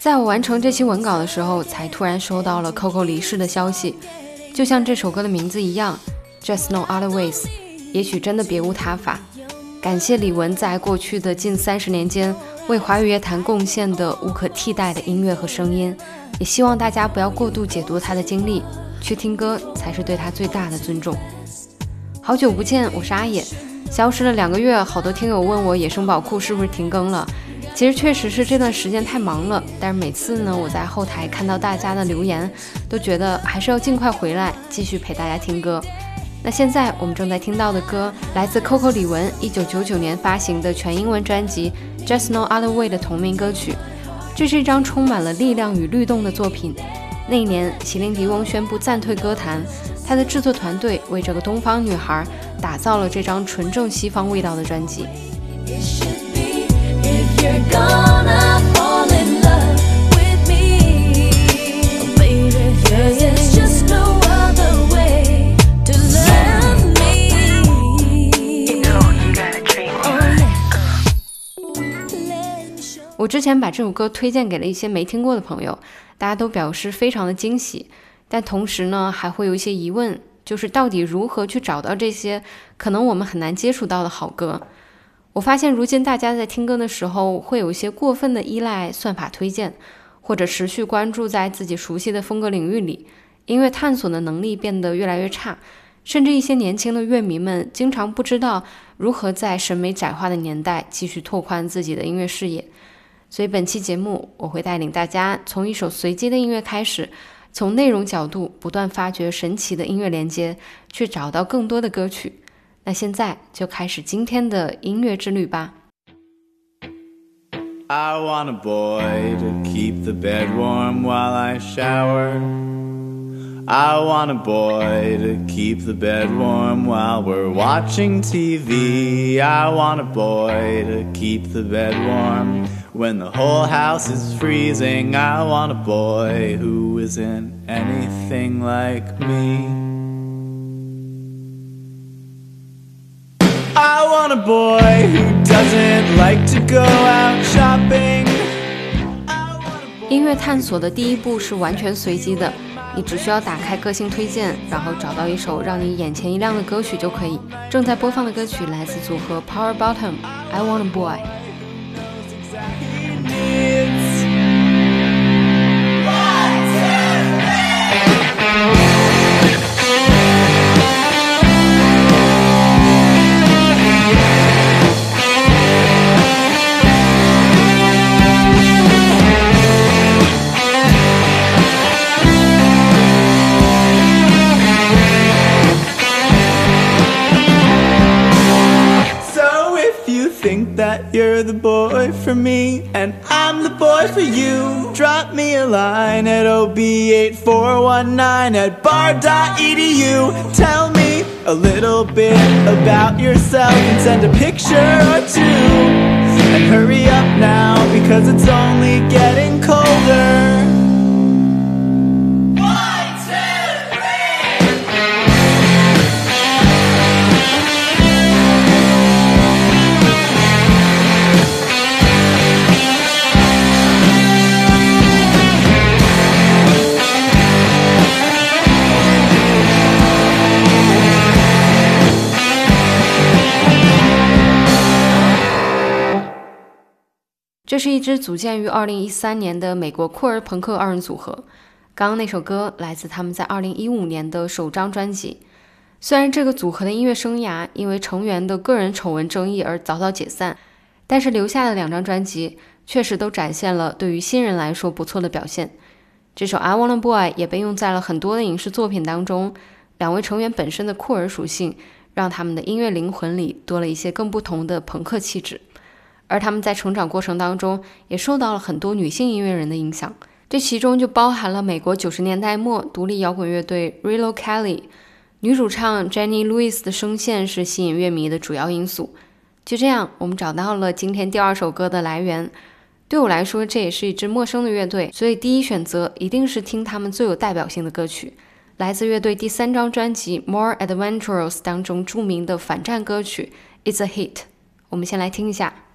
在我完成这期文稿的时候，才突然收到了 Coco 离世的消息。就像这首歌的名字一样，Just No Other Ways，也许真的别无他法。感谢李玟在过去的近三十年间为华语乐坛贡献的无可替代的音乐和声音，也希望大家不要过度解读她的经历，去听歌才是对她最大的尊重。好久不见，我是阿野，消失了两个月，好多听友问我《野生宝库》是不是停更了。其实确实是这段时间太忙了，但是每次呢，我在后台看到大家的留言，都觉得还是要尽快回来，继续陪大家听歌。那现在我们正在听到的歌，来自 Coco 李玟一九九九年发行的全英文专辑《Just No Other Way》的同名歌曲。这是一张充满了力量与律动的作品。那一年，席琳迪翁宣布暂退歌坛，她的制作团队为这个东方女孩打造了这张纯正西方味道的专辑。我之前把这首歌推荐给了一些没听过的朋友，大家都表示非常的惊喜，但同时呢，还会有一些疑问，就是到底如何去找到这些可能我们很难接触到的好歌？我发现，如今大家在听歌的时候，会有一些过分的依赖算法推荐，或者持续关注在自己熟悉的风格领域里，音乐探索的能力变得越来越差，甚至一些年轻的乐迷们经常不知道如何在审美窄化的年代继续拓宽自己的音乐视野。所以本期节目，我会带领大家从一首随机的音乐开始，从内容角度不断发掘神奇的音乐连接，去找到更多的歌曲。那现在就开始今天的音乐之旅吧。I want a boy to keep the bed warm while I shower. I want a boy to keep the bed warm while we're watching TV. I want a boy to keep the bed warm When the whole house is freezing. I want a boy who isn't anything like me. I want a boy who doesn't like to go out shopping. 音乐探索的第一步是完全随机的，你只需要打开个性推荐，然后找到一首让你眼前一亮的歌曲就可以。正在播放的歌曲来自组合 Power Bottom，《I Want a Boy》。You're the boy for me, and I'm the boy for you. Drop me a line at ob8419 at bar.edu. Tell me a little bit about yourself and send a picture or two. And hurry up now because it's only getting colder. 这是一支组建于2013年的美国酷儿朋克二人组合。刚刚那首歌来自他们在2015年的首张专辑。虽然这个组合的音乐生涯因为成员的个人丑闻争议而早早解散，但是留下的两张专辑确实都展现了对于新人来说不错的表现。这首《I Wanna Boy》也被用在了很多的影视作品当中。两位成员本身的酷儿属性，让他们的音乐灵魂里多了一些更不同的朋克气质。而他们在成长过程当中，也受到了很多女性音乐人的影响。这其中就包含了美国九十年代末独立摇滚乐队 Rilo Kelly，女主唱 Jenny Lewis 的声线是吸引乐迷的主要因素。就这样，我们找到了今天第二首歌的来源。对我来说，这也是一支陌生的乐队，所以第一选择一定是听他们最有代表性的歌曲，来自乐队第三张专辑《More Adventurous》当中著名的反战歌曲《It's a Hit》。我们先来听一下。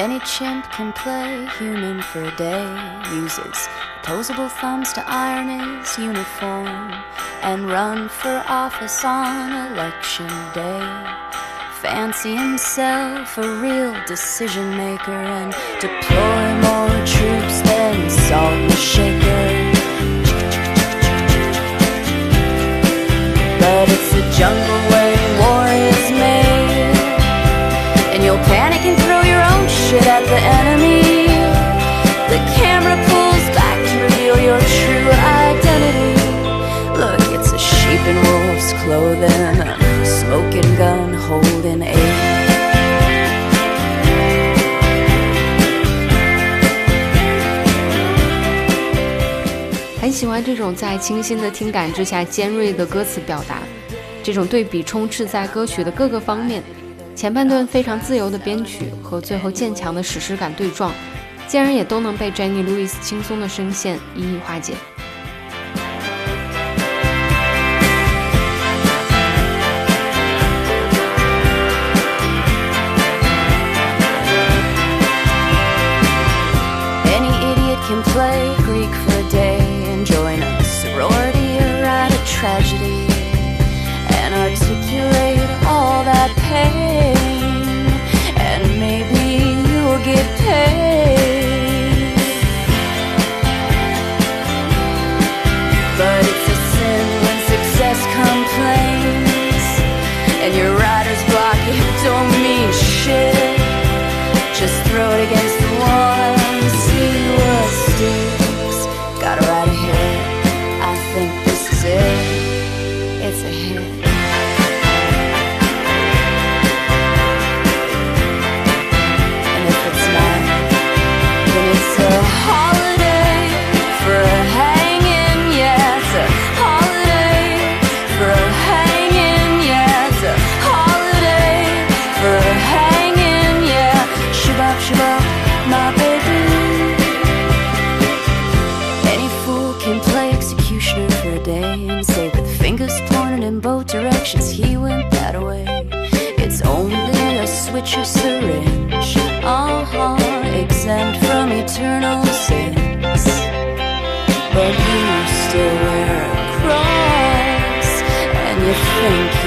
Any chimp can play human for a day, uses opposable thumbs to iron his uniform, and run for office on election day. Fancy himself a real decision maker and deploy more troops than Salt and Shaker. But it's the jungle where 很喜欢这种在清新的听感之下尖锐的歌词表达，这种对比充斥在歌曲的各个方面。前半段非常自由的编曲和最后渐强的史诗感对撞，竟然也都能被 Jenny Lewis 轻松的声线一一化解。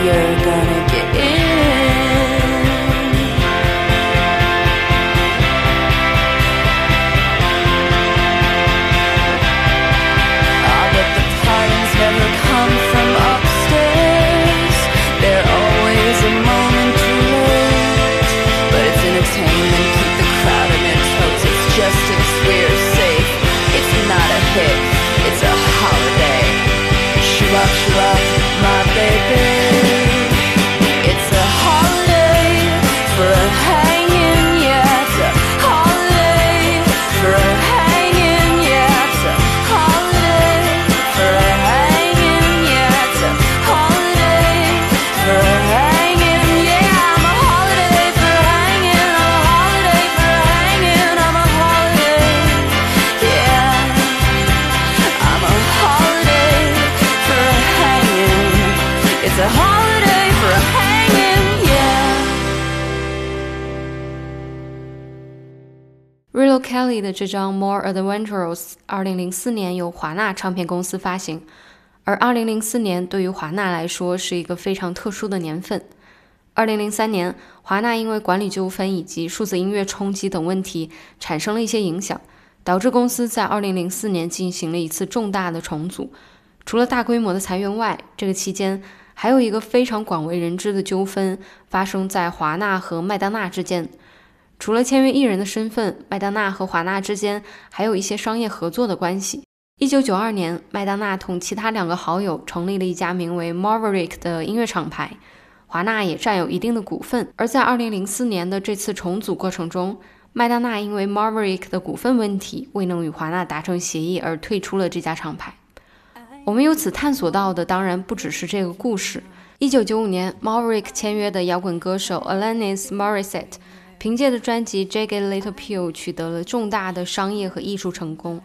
You're gonna get Rilo Kelly 的这张《More Adventurous》二零零四年由华纳唱片公司发行，而二零零四年对于华纳来说是一个非常特殊的年份。二零零三年，华纳因为管理纠纷以及数字音乐冲击等问题产生了一些影响，导致公司在二零零四年进行了一次重大的重组。除了大规模的裁员外，这个期间还有一个非常广为人知的纠纷发生在华纳和麦当娜之间。除了签约艺人的身份，麦当娜和华纳之间还有一些商业合作的关系。一九九二年，麦当娜同其他两个好友成立了一家名为 Maverick 的音乐厂牌，华纳也占有一定的股份。而在二零零四年的这次重组过程中，麦当娜因为 Maverick 的股份问题未能与华纳达成协议而退出了这家厂牌。我们由此探索到的当然不只是这个故事。一九九五年，Maverick 签约的摇滚歌手 Alanis Morissette，凭借的专辑《Jagged Little Pill》取得了重大的商业和艺术成功。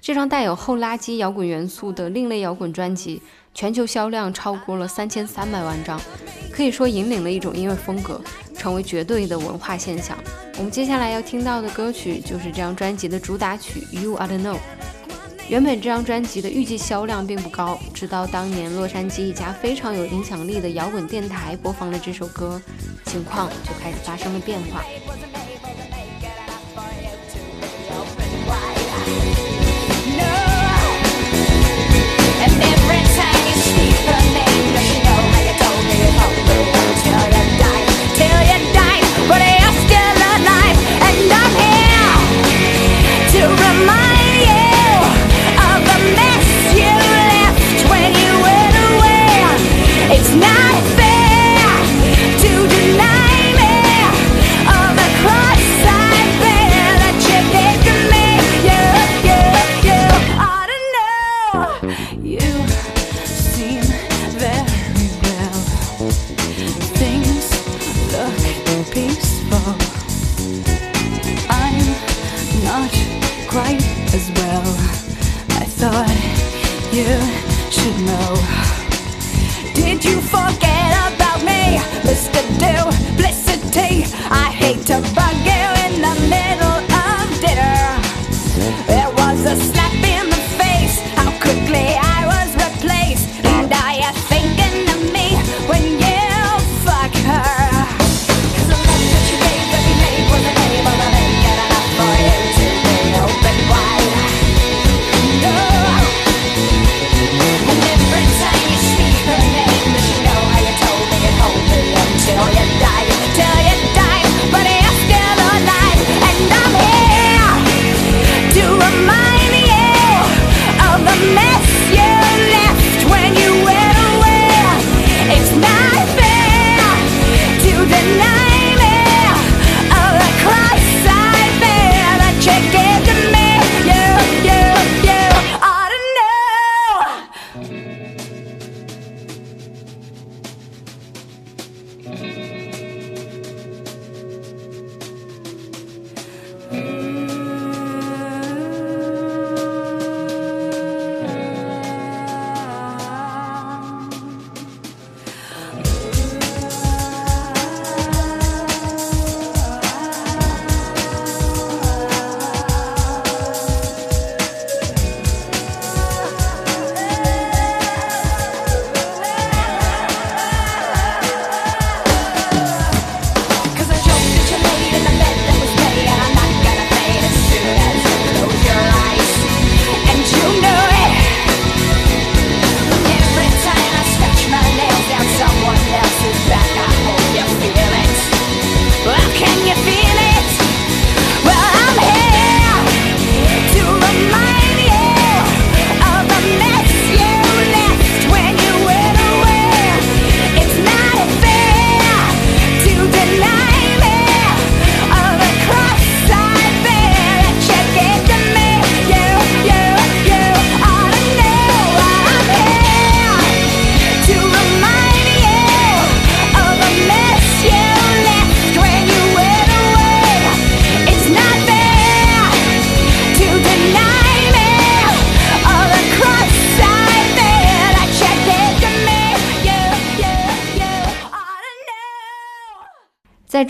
这张带有后垃圾摇滚元素的另类摇滚专辑，全球销量超过了三千三百万张，可以说引领了一种音乐风格，成为绝对的文化现象。我们接下来要听到的歌曲就是这张专辑的主打曲《You Are the Know》。原本这张专辑的预计销量并不高，直到当年洛杉矶一家非常有影响力的摇滚电台播放了这首歌，情况就开始发生了变化。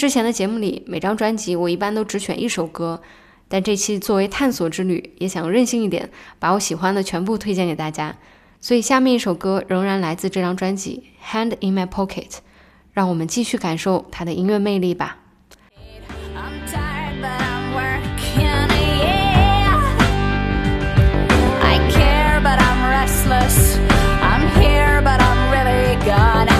之前的节目里，每张专辑我一般都只选一首歌，但这期作为探索之旅，也想任性一点，把我喜欢的全部推荐给大家。所以下面一首歌仍然来自这张专辑《Hand in My Pocket》，让我们继续感受它的音乐魅力吧。I'm tired, but I'm working, yeah.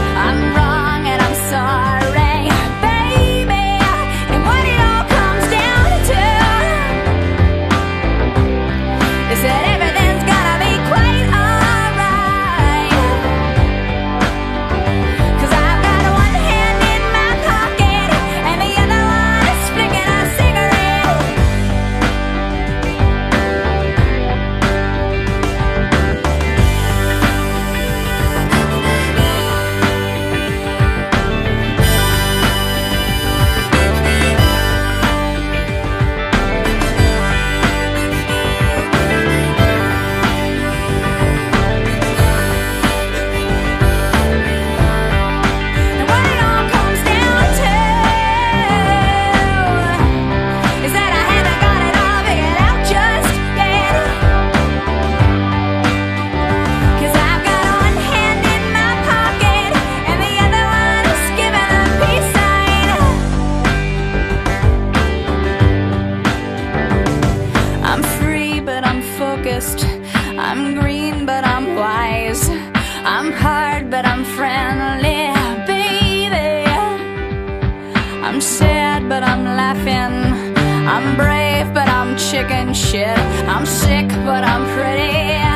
Chicken shit. I'm sick, but I'm pretty.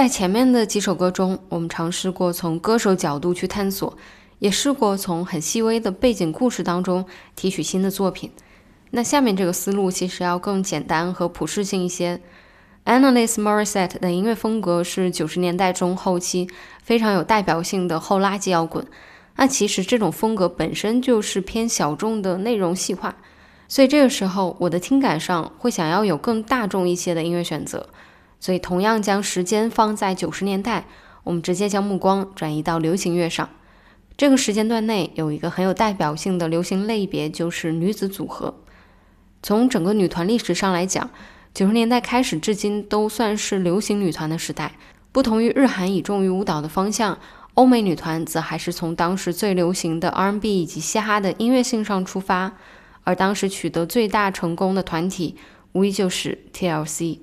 在前面的几首歌中，我们尝试过从歌手角度去探索，也试过从很细微的背景故事当中提取新的作品。那下面这个思路其实要更简单和普适性一些。Annalise Morissette 的音乐风格是九十年代中后期非常有代表性的后垃圾摇滚。那其实这种风格本身就是偏小众的内容细化，所以这个时候我的听感上会想要有更大众一些的音乐选择。所以，同样将时间放在九十年代，我们直接将目光转移到流行乐上。这个时间段内有一个很有代表性的流行类别，就是女子组合。从整个女团历史上来讲，九十年代开始至今都算是流行女团的时代。不同于日韩以重于舞蹈的方向，欧美女团则还是从当时最流行的 R&B 以及嘻哈的音乐性上出发。而当时取得最大成功的团体，无疑就是 TLC。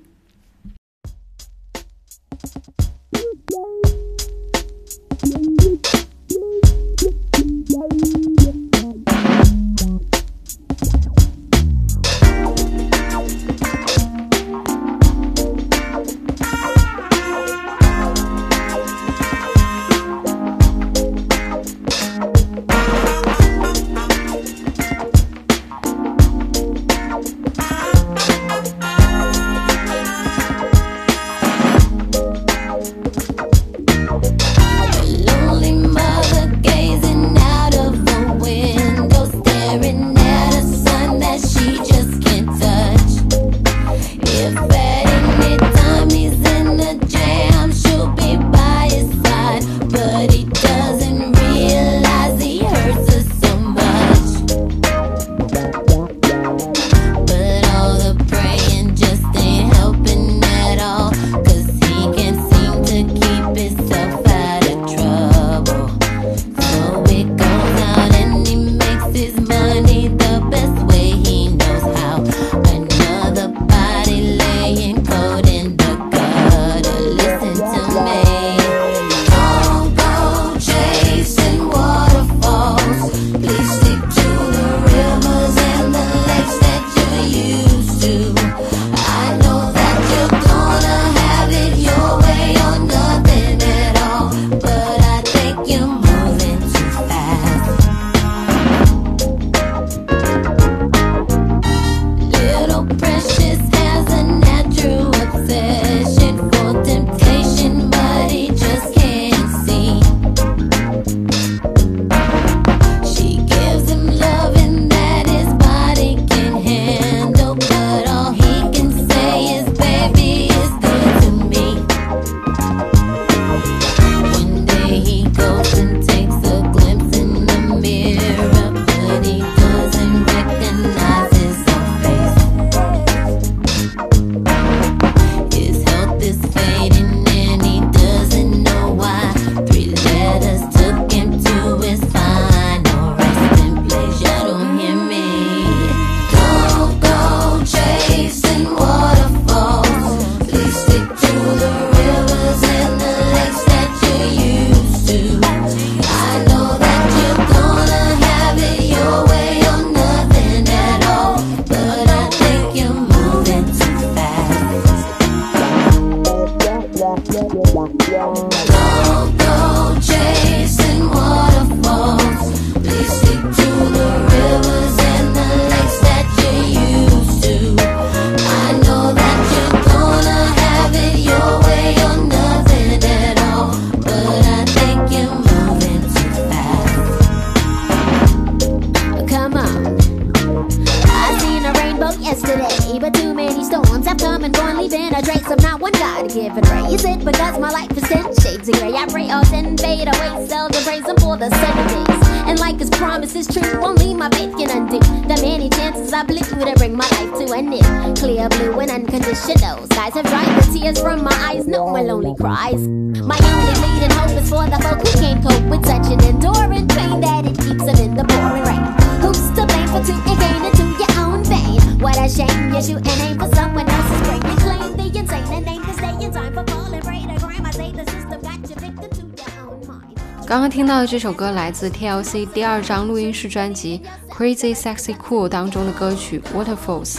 刚刚听到的这首歌来自 TLC 第二张录音室专辑《Crazy Sexy Cool》当中的歌曲《Waterfalls》。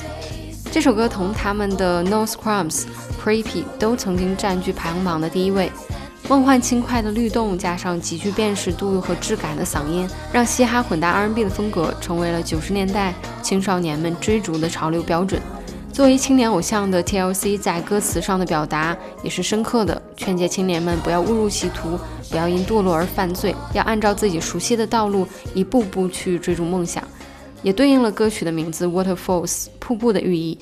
这首歌同他们的《No Scrums》《Creepy》都曾经占据排行榜的第一位。梦幻轻快的律动，加上极具辨识度和质感的嗓音，让嘻哈混搭 R&B 的风格成为了九十年代青少年们追逐的潮流标准。作为青年偶像的 TLC，在歌词上的表达也是深刻的，劝诫青年们不要误入歧途，不要因堕落而犯罪，要按照自己熟悉的道路一步步去追逐梦想，也对应了歌曲的名字 Waterfalls 瀑布的寓意。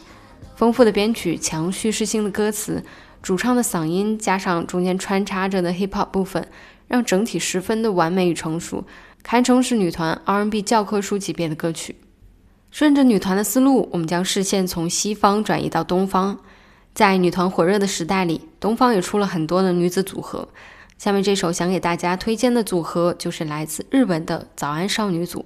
丰富的编曲，强叙事性的歌词，主唱的嗓音加上中间穿插着的 hip hop 部分，让整体十分的完美与成熟，堪称是女团 R&B 教科书级别的歌曲。顺着女团的思路，我们将视线从西方转移到东方。在女团火热的时代里，东方也出了很多的女子组合。下面这首想给大家推荐的组合就是来自日本的早安少女组。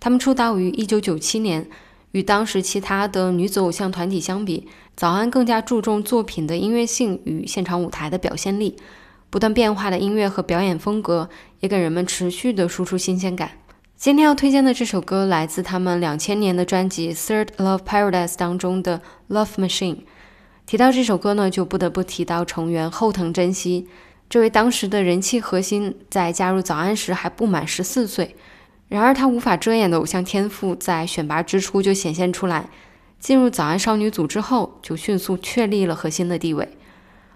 她们出道于1997年，与当时其他的女子偶像团体相比，早安更加注重作品的音乐性与现场舞台的表现力。不断变化的音乐和表演风格也给人们持续的输出新鲜感。今天要推荐的这首歌来自他们两千年的专辑《Third Love Paradise》当中的《Love Machine》。提到这首歌呢，就不得不提到成员后藤真希。这位当时的人气核心，在加入早安时还不满十四岁。然而，他无法遮掩的偶像天赋在选拔之初就显现出来。进入早安少女组之后，就迅速确立了核心的地位。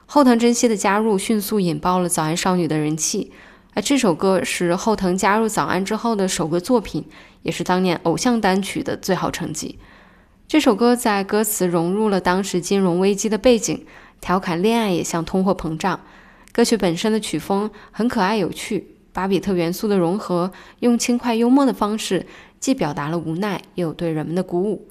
后藤真希的加入迅速引爆了早安少女的人气。而这首歌是后藤加入早安之后的首个作品，也是当年偶像单曲的最好成绩。这首歌在歌词融入了当时金融危机的背景，调侃恋爱也像通货膨胀。歌曲本身的曲风很可爱有趣，巴比特元素的融合，用轻快幽默的方式，既表达了无奈，又有对人们的鼓舞。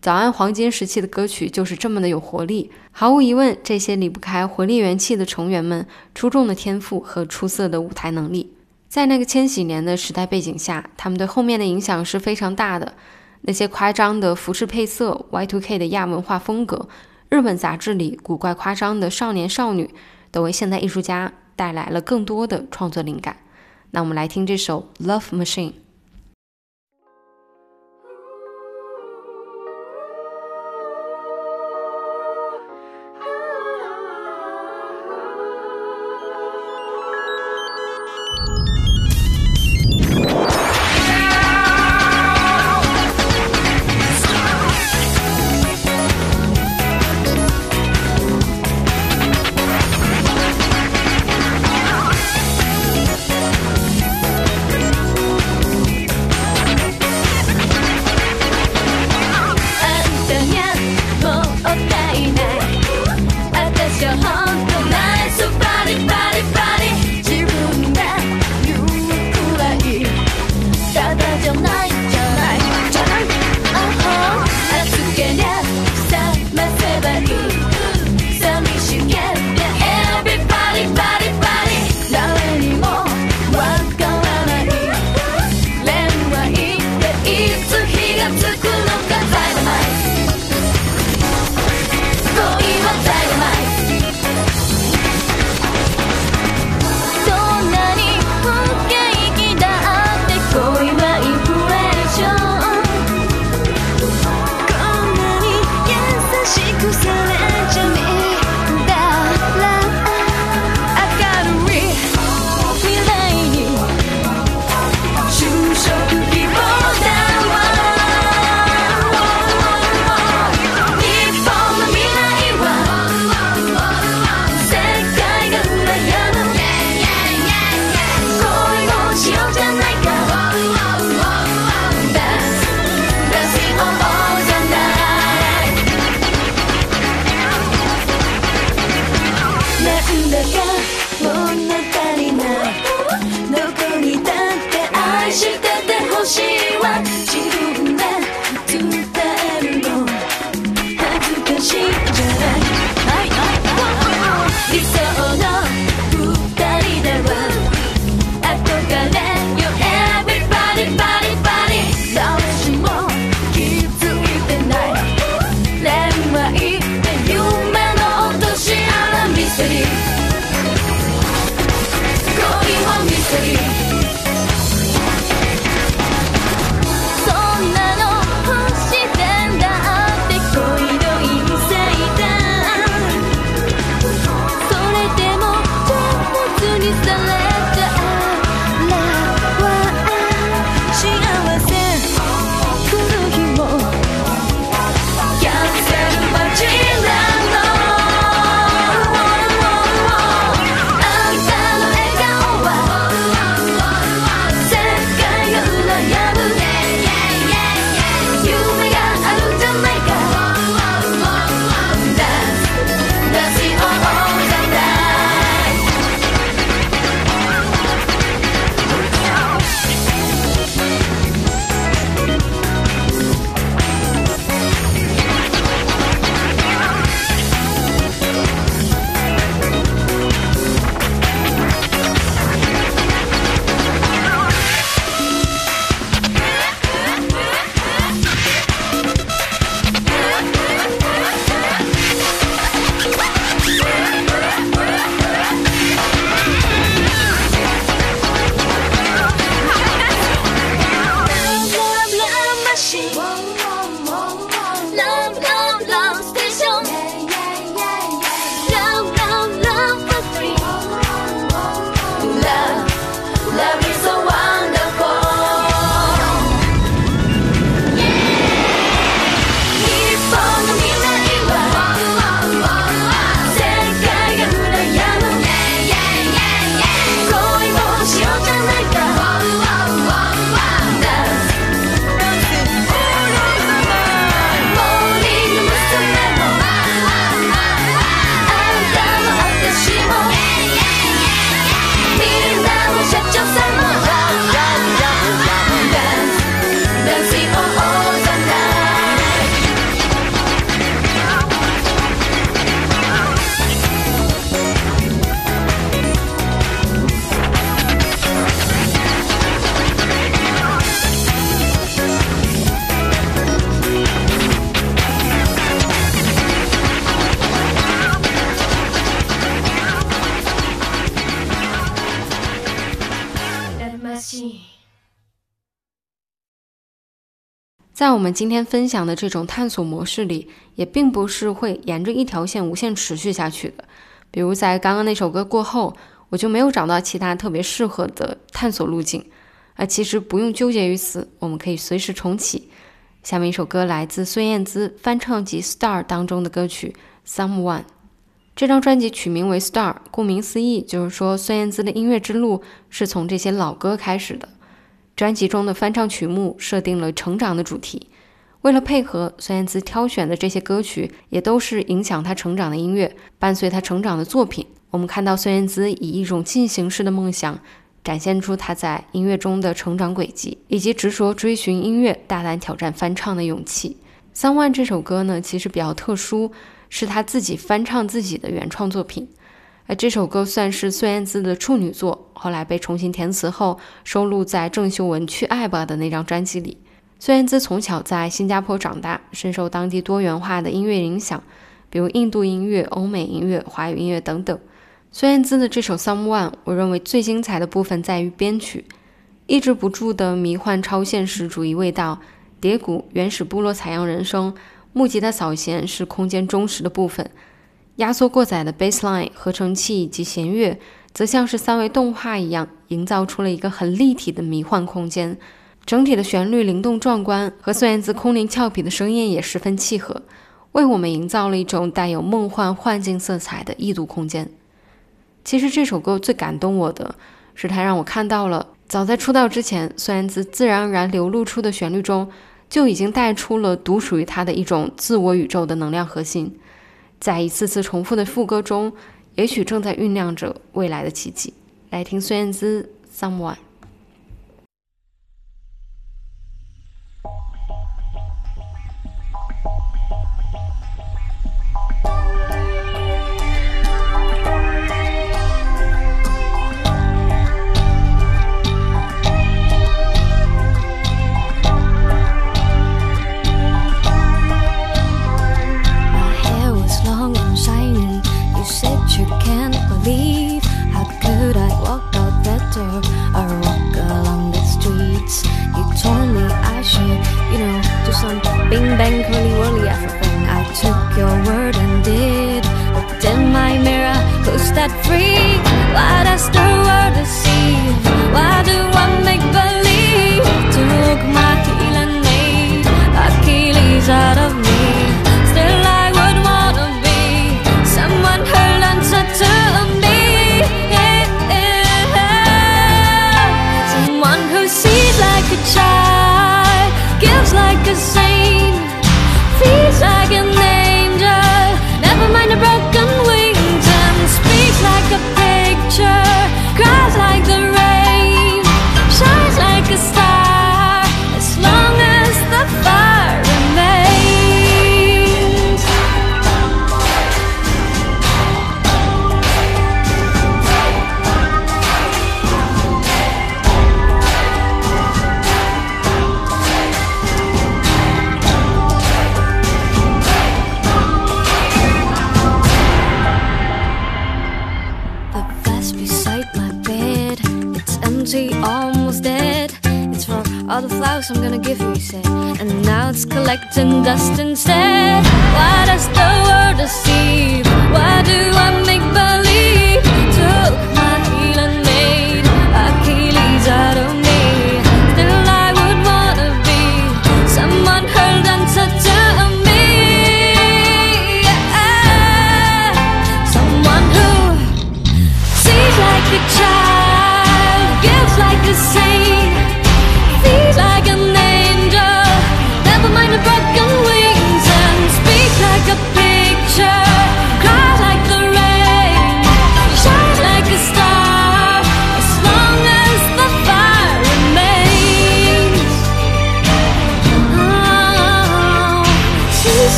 早安黄金时期的歌曲就是这么的有活力，毫无疑问，这些离不开活力元气的成员们出众的天赋和出色的舞台能力，在那个千禧年的时代背景下，他们对后面的影响是非常大的。那些夸张的服饰配色、Y2K 的亚文化风格、日本杂志里古怪夸张的少年少女，都为现代艺术家带来了更多的创作灵感。那我们来听这首《Love Machine》。在我们今天分享的这种探索模式里，也并不是会沿着一条线无限持续下去的。比如在刚刚那首歌过后，我就没有找到其他特别适合的探索路径。而其实不用纠结于此，我们可以随时重启。下面一首歌来自孙燕姿翻唱集《Star》当中的歌曲《Someone》。这张专辑取名为《Star》，顾名思义，就是说孙燕姿的音乐之路是从这些老歌开始的。专辑中的翻唱曲目设定了成长的主题，为了配合孙燕姿挑选的这些歌曲，也都是影响她成长的音乐，伴随她成长的作品。我们看到孙燕姿以一种进行式的梦想，展现出她在音乐中的成长轨迹，以及执着追寻音乐、大胆挑战翻唱的勇气。《Someone》这首歌呢，其实比较特殊，是她自己翻唱自己的原创作品。这首歌算是孙燕姿的处女作，后来被重新填词后收录在郑秀文《去爱吧》的那张专辑里。孙燕姿从小在新加坡长大，深受当地多元化的音乐影响，比如印度音乐、欧美音乐、华语音乐等等。孙燕姿的这首《Someone》，我认为最精彩的部分在于编曲，抑制不住的迷幻超现实主义味道，叠鼓、原始部落采样人声，木吉他扫弦是空间忠实的部分。压缩过载的 bassline、合成器以及弦乐，则像是三维动画一样，营造出了一个很立体的迷幻空间。整体的旋律灵动壮观，和孙燕姿空灵俏皮的声音也十分契合，为我们营造了一种带有梦幻幻境色彩的异度空间。其实这首歌最感动我的是，它让我看到了早在出道之前，孙燕姿自然而然流露出的旋律中，就已经带出了独属于她的一种自我宇宙的能量核心。在一次次重复的副歌中，也许正在酝酿着未来的奇迹。来听孙燕姿《Someone》。Bing bang curly whirly everything. I took your word and did. Looked in my mirror, who's that freak? Why does the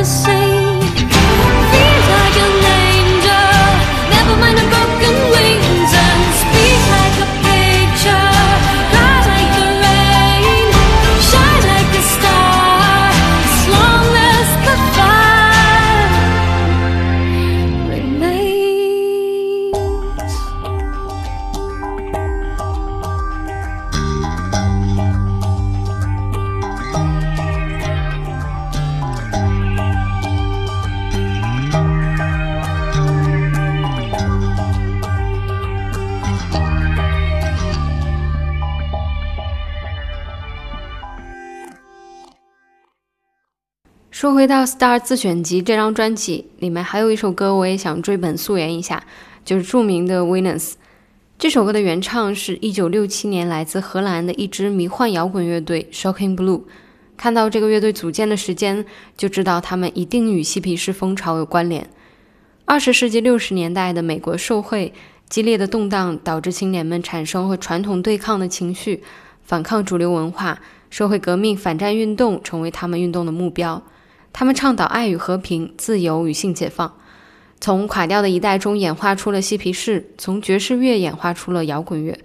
like a. 回到《Star》自选集这张专辑里面，还有一首歌我也想追本溯源一下，就是著名的《Venus》。这首歌的原唱是一九六七年来自荷兰的一支迷幻摇滚乐队 Shocking Blue。看到这个乐队组建的时间，就知道他们一定与嬉皮士风潮有关联。二十世纪六十年代的美国社会激烈的动荡，导致青年们产生和传统对抗的情绪，反抗主流文化，社会革命、反战运动成为他们运动的目标。他们倡导爱与和平、自由与性解放。从垮掉的一代中演化出了嬉皮士，从爵士乐演化出了摇滚乐，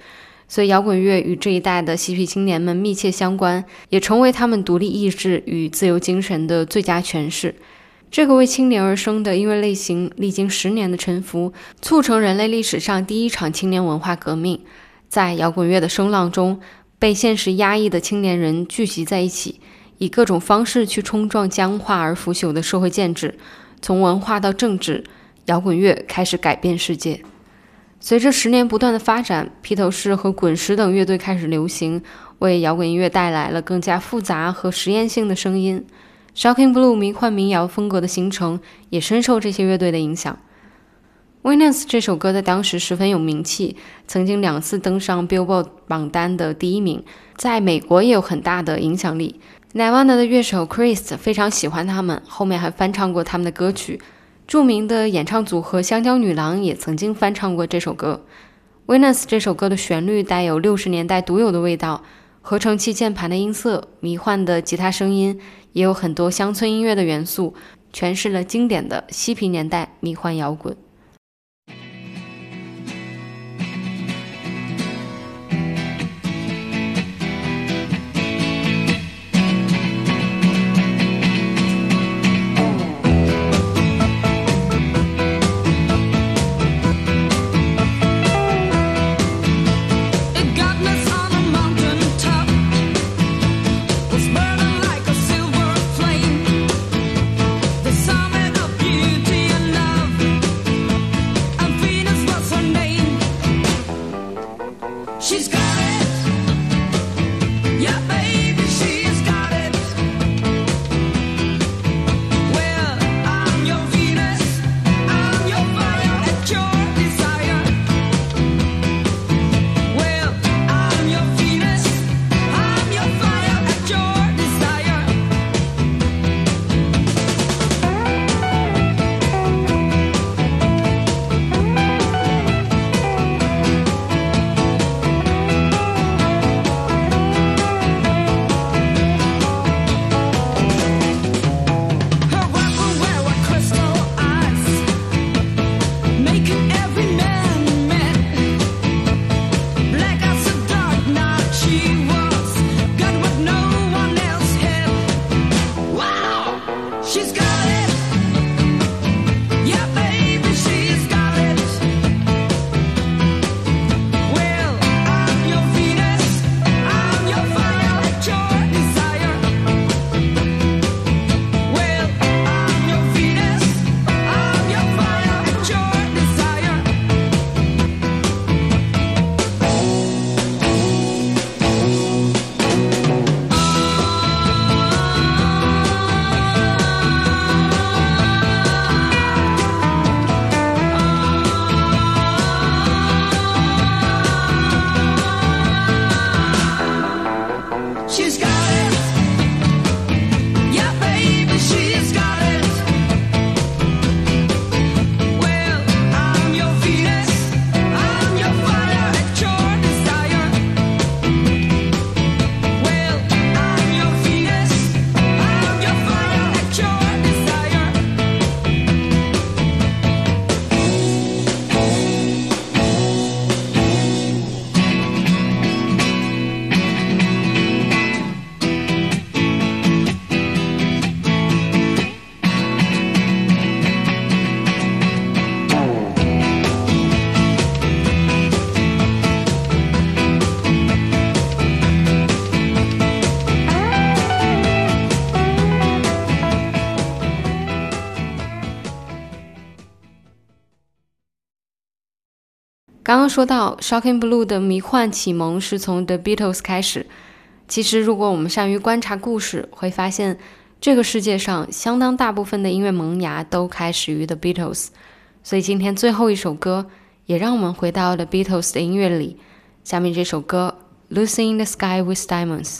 所以摇滚乐与这一代的嬉皮青年们密切相关，也成为他们独立意志与自由精神的最佳诠释。这个为青年而生的音乐类型，历经十年的沉浮，促成人类历史上第一场青年文化革命。在摇滚乐的声浪中，被现实压抑的青年人聚集在一起，以各种方式去冲撞僵化而腐朽的社会建制。从文化到政治，摇滚乐开始改变世界。随着十年不断的发展，披头士和滚石等乐队开始流行，为摇滚音乐带来了更加复杂和实验性的声音。Shocking Blue 迷幻民谣风格的形成，也深受这些乐队的影响。《Venus》这首歌在当时十分有名气，曾经两次登上 Billboard 榜单的第一名，在美国也有很大的影响力。Nirvana 的乐手 Chris 非常喜欢他们，后面还翻唱过他们的歌曲。著名的演唱组合香蕉女郎也曾经翻唱过这首歌。Venus 这首歌的旋律带有六十年代独有的味道，合成器键盘的音色、迷幻的吉他声音，也有很多乡村音乐的元素，诠释了经典的嬉皮年代迷幻摇滚。刚刚说到《Shocking Blue》的迷幻启蒙是从 The Beatles 开始。其实，如果我们善于观察故事，会发现这个世界上相当大部分的音乐萌芽都开始于 The Beatles。所以，今天最后一首歌也让我们回到 The Beatles 的音乐里。下面这首歌《Losing the Sky with Diamonds》。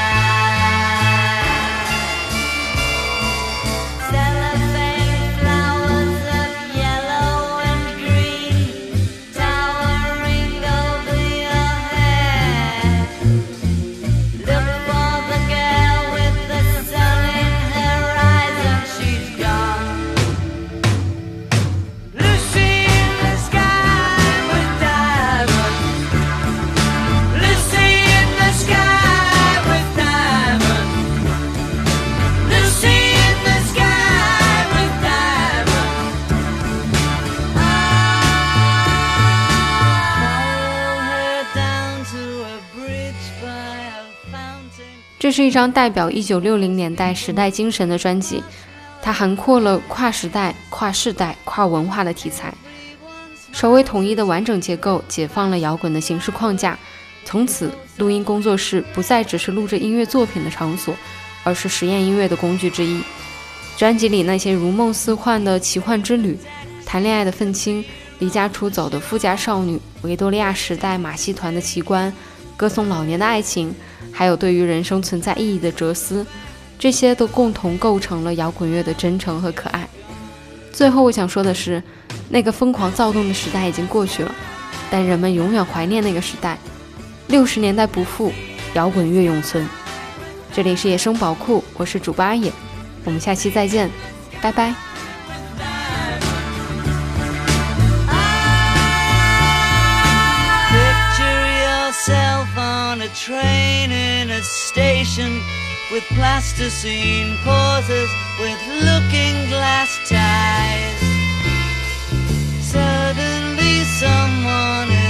一张代表1960年代时代精神的专辑，它涵括了跨时代、跨世代、跨文化的题材。首位统一的完整结构解放了摇滚的形式框架，从此录音工作室不再只是录制音乐作品的场所，而是实验音乐的工具之一。专辑里那些如梦似幻的奇幻之旅，谈恋爱的愤青，离家出走的富家少女，维多利亚时代马戏团的奇观，歌颂老年的爱情，还有对于人生存在意义的哲思，这些都共同构成了摇滚乐的真诚和可爱。最后，我想说的是，那个疯狂躁动的时代已经过去了，但人们永远怀念那个时代。六十年代不负，摇滚乐永存。这里是野生宝库，我是主播阿野。我们下期再见，拜拜。train in a station with plasticine pauses with looking glass ties. Suddenly someone